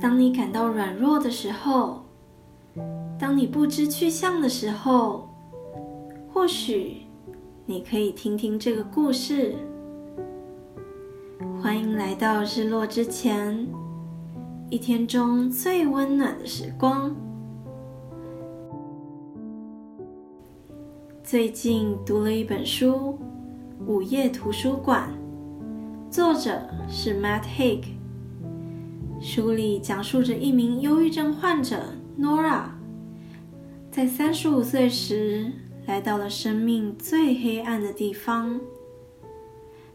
当你感到软弱的时候，当你不知去向的时候，或许你可以听听这个故事。欢迎来到日落之前，一天中最温暖的时光。最近读了一本书《午夜图书馆》，作者是 Matt Haig。书里讲述着一名忧郁症患者 Nora，在三十五岁时来到了生命最黑暗的地方。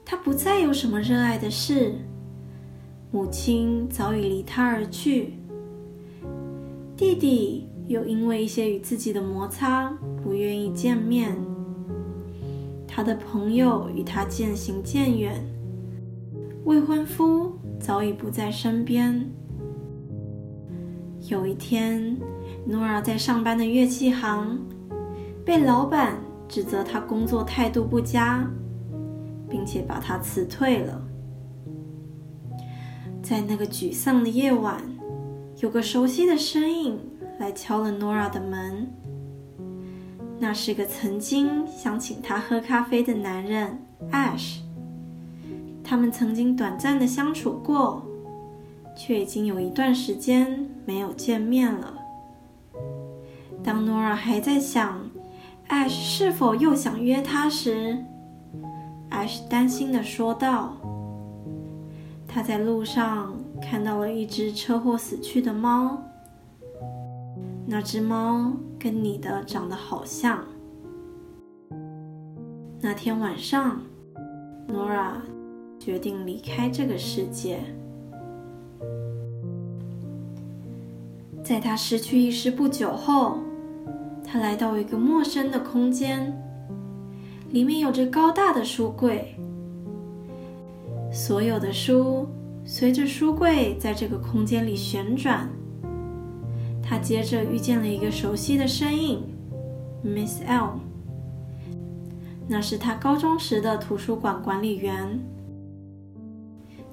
他不再有什么热爱的事，母亲早已离他而去，弟弟又因为一些与自己的摩擦不愿意见面，他的朋友与他渐行渐远，未婚夫早已不在身边。有一天，诺尔在上班的乐器行被老板指责他工作态度不佳。并且把他辞退了。在那个沮丧的夜晚，有个熟悉的身影来敲了 Nora 的门。那是个曾经想请他喝咖啡的男人 Ash。他们曾经短暂的相处过，却已经有一段时间没有见面了。当 Nora 还在想 Ash 是否又想约他时，艾什担心的说道：“他在路上看到了一只车祸死去的猫，那只猫跟你的长得好像。”那天晚上，Nora 决定离开这个世界。在他失去意识不久后，他来到一个陌生的空间。里面有着高大的书柜，所有的书随着书柜在这个空间里旋转。他接着遇见了一个熟悉的身影，Miss L。那是他高中时的图书馆管理员。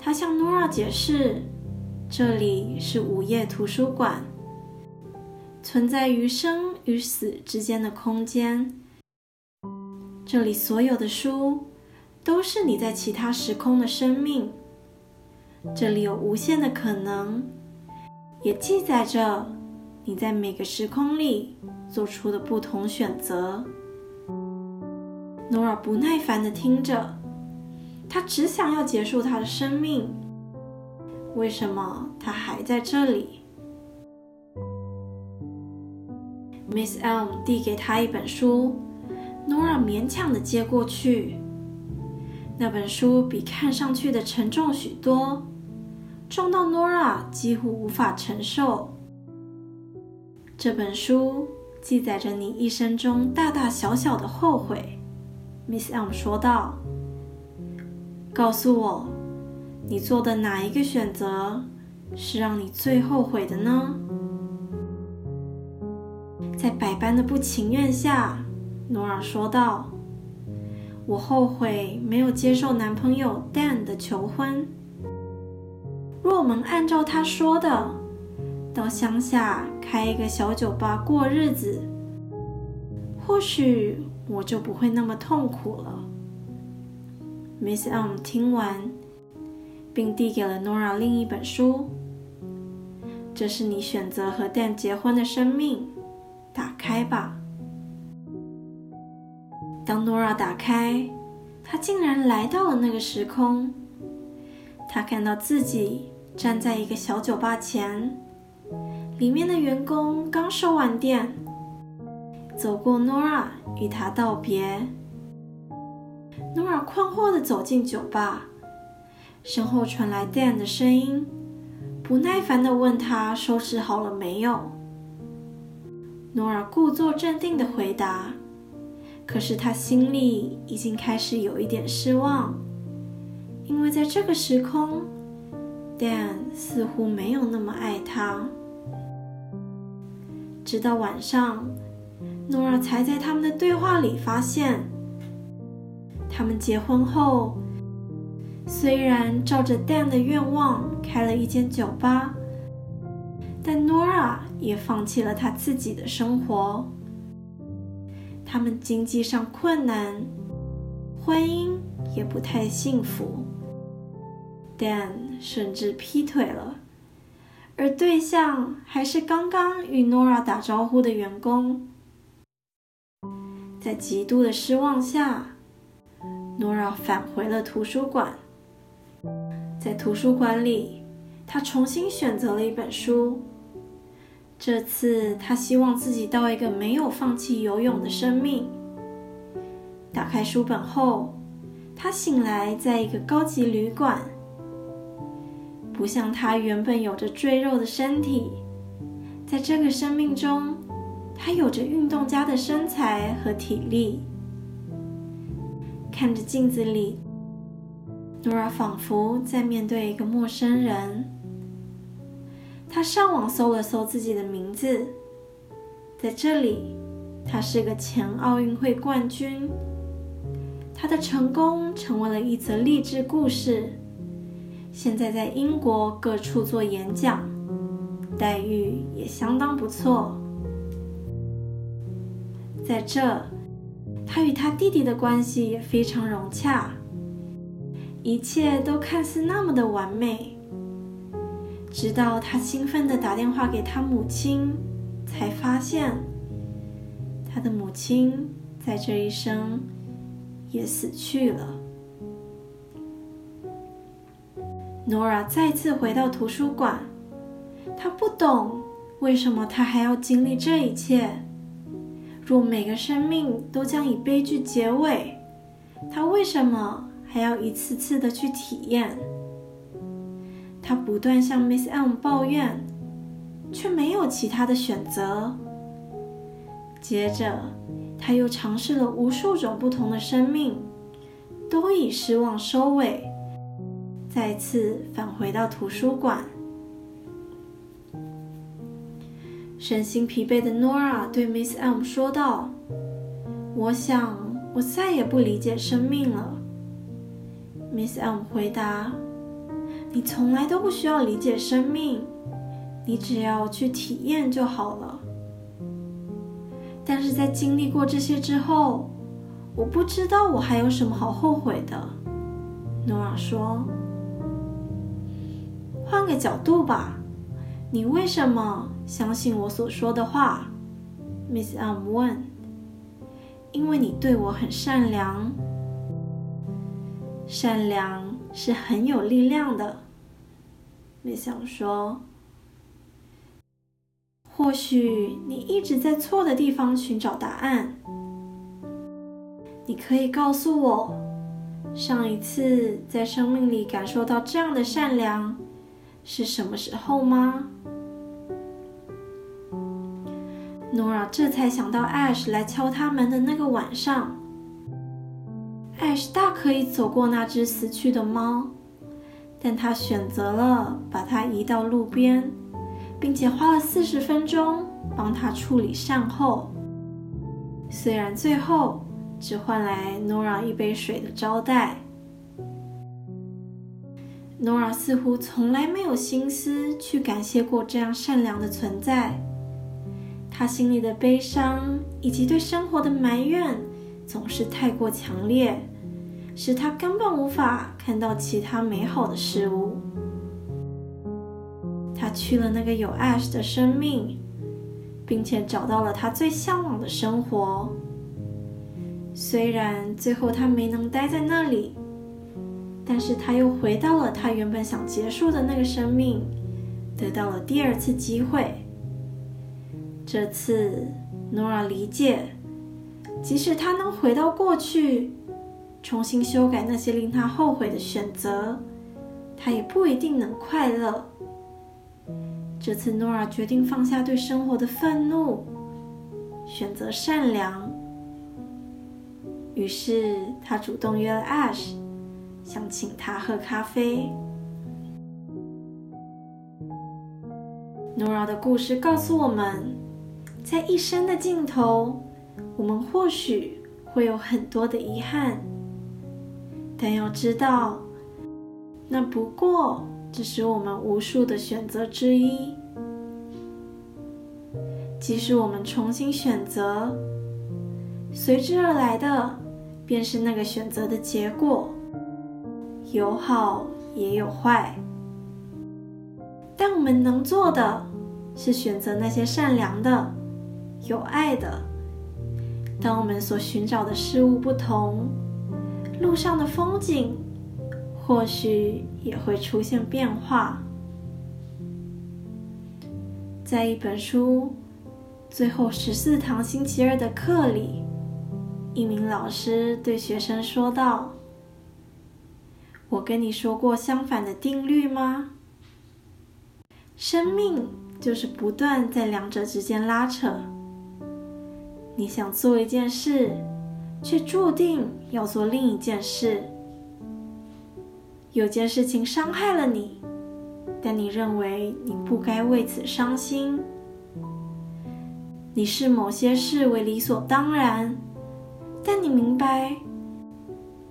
他向 Nora 解释，这里是午夜图书馆，存在于生与死之间的空间。这里所有的书都是你在其他时空的生命。这里有无限的可能，也记载着你在每个时空里做出的不同选择。诺尔不耐烦的听着，他只想要结束他的生命。为什么他还在这里？Miss Elm 递给他一本书。Nora 勉强的接过去，那本书比看上去的沉重许多，重到 Nora 几乎无法承受。这本书记载着你一生中大大小小的后悔，Miss em 说道：“告诉我，你做的哪一个选择是让你最后悔的呢？”在百般的不情愿下。诺尔说道：“我后悔没有接受男朋友 Dan 的求婚。若我们按照他说的，到乡下开一个小酒吧过日子，或许我就不会那么痛苦了。”Miss M 听完，并递给了 Nora 另一本书：“这是你选择和 Dan 结婚的生命，打开吧。”当 Nora 打开，她竟然来到了那个时空。她看到自己站在一个小酒吧前，里面的员工刚收完店，走过 Nora 与她道别。Nora 困惑地走进酒吧，身后传来 Dan 的声音，不耐烦地问他收拾好了没有。Nora 故作镇定地回答。可是他心里已经开始有一点失望，因为在这个时空，Dan 似乎没有那么爱他。直到晚上诺尔才在他们的对话里发现，他们结婚后，虽然照着 Dan 的愿望开了一间酒吧，但 Nora 也放弃了她自己的生活。他们经济上困难，婚姻也不太幸福。Dan 甚至劈腿了，而对象还是刚刚与 Nora 打招呼的员工。在极度的失望下，Nora 返回了图书馆。在图书馆里，他重新选择了一本书。这次，他希望自己到一个没有放弃游泳的生命。打开书本后，他醒来在一个高级旅馆。不像他原本有着赘肉的身体，在这个生命中，他有着运动家的身材和体力。看着镜子里，Nora 仿佛在面对一个陌生人。他上网搜了搜自己的名字，在这里，他是个前奥运会冠军。他的成功成为了一则励志故事。现在在英国各处做演讲，待遇也相当不错。在这，他与他弟弟的关系也非常融洽，一切都看似那么的完美。直到他兴奋地打电话给他母亲，才发现他的母亲在这一生也死去了。Nora 再次回到图书馆，她不懂为什么她还要经历这一切。若每个生命都将以悲剧结尾，他为什么还要一次次的去体验？他不断向 Miss M 抱怨，却没有其他的选择。接着，他又尝试了无数种不同的生命，都以失望收尾。再次返回到图书馆，身心疲惫的 Nora 对 Miss M 说道：“我想我再也不理解生命了。”Miss M 回答：“你从来都不需要理解生命，你只要去体验就好了。”但是在经历过这些之后，我不知道我还有什么好后悔的。Nora 说。换个角度吧，你为什么相信我所说的话？Miss M 问。因为你对我很善良，善良是很有力量的。Miss M 说。或许你一直在错的地方寻找答案。你可以告诉我，上一次在生命里感受到这样的善良。是什么时候吗？Nora 这才想到 Ash 来敲他门的那个晚上。Ash 大可以走过那只死去的猫，但他选择了把它移到路边，并且花了四十分钟帮它处理善后。虽然最后只换来 Nora 一杯水的招待。Nora 似乎从来没有心思去感谢过这样善良的存在。他心里的悲伤以及对生活的埋怨总是太过强烈，使他根本无法看到其他美好的事物。他去了那个有 Ash 的生命，并且找到了他最向往的生活。虽然最后他没能待在那里。但是他又回到了他原本想结束的那个生命，得到了第二次机会。这次，Nora 理解，即使他能回到过去，重新修改那些令他后悔的选择，他也不一定能快乐。这次，Nora 决定放下对生活的愤怒，选择善良。于是，他主动约了 Ash。想请他喝咖啡。Nora 的故事告诉我们，在一生的尽头，我们或许会有很多的遗憾，但要知道，那不过只是我们无数的选择之一。即使我们重新选择，随之而来的便是那个选择的结果，有好也有坏。但我们能做的是选择那些善良的、有爱的。当我们所寻找的事物不同，路上的风景或许也会出现变化。在一本书最后十四堂星期二的课里，一名老师对学生说道：“我跟你说过相反的定律吗？生命就是不断在两者之间拉扯。你想做一件事，却注定要做另一件事。有件事情伤害了你。”但你认为你不该为此伤心，你视某些事为理所当然，但你明白，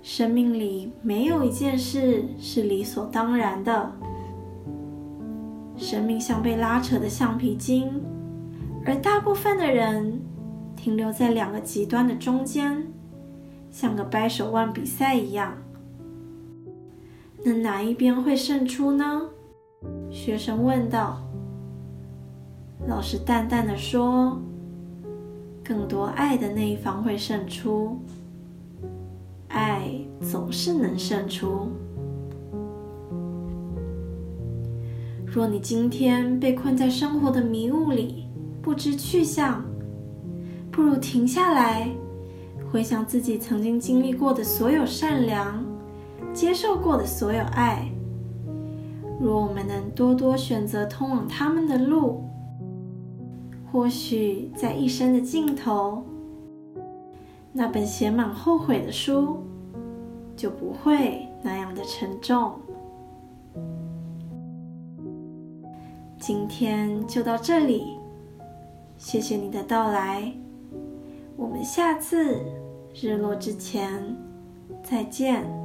生命里没有一件事是理所当然的。生命像被拉扯的橡皮筋，而大部分的人停留在两个极端的中间，像个掰手腕比赛一样。那哪一边会胜出呢？学生问道。老师淡淡的说：“更多爱的那一方会胜出，爱总是能胜出。若你今天被困在生活的迷雾里，不知去向，不如停下来，回想自己曾经经历过的所有善良，接受过的所有爱。”若我们能多多选择通往他们的路，或许在一生的尽头，那本写满后悔的书就不会那样的沉重。今天就到这里，谢谢你的到来，我们下次日落之前再见。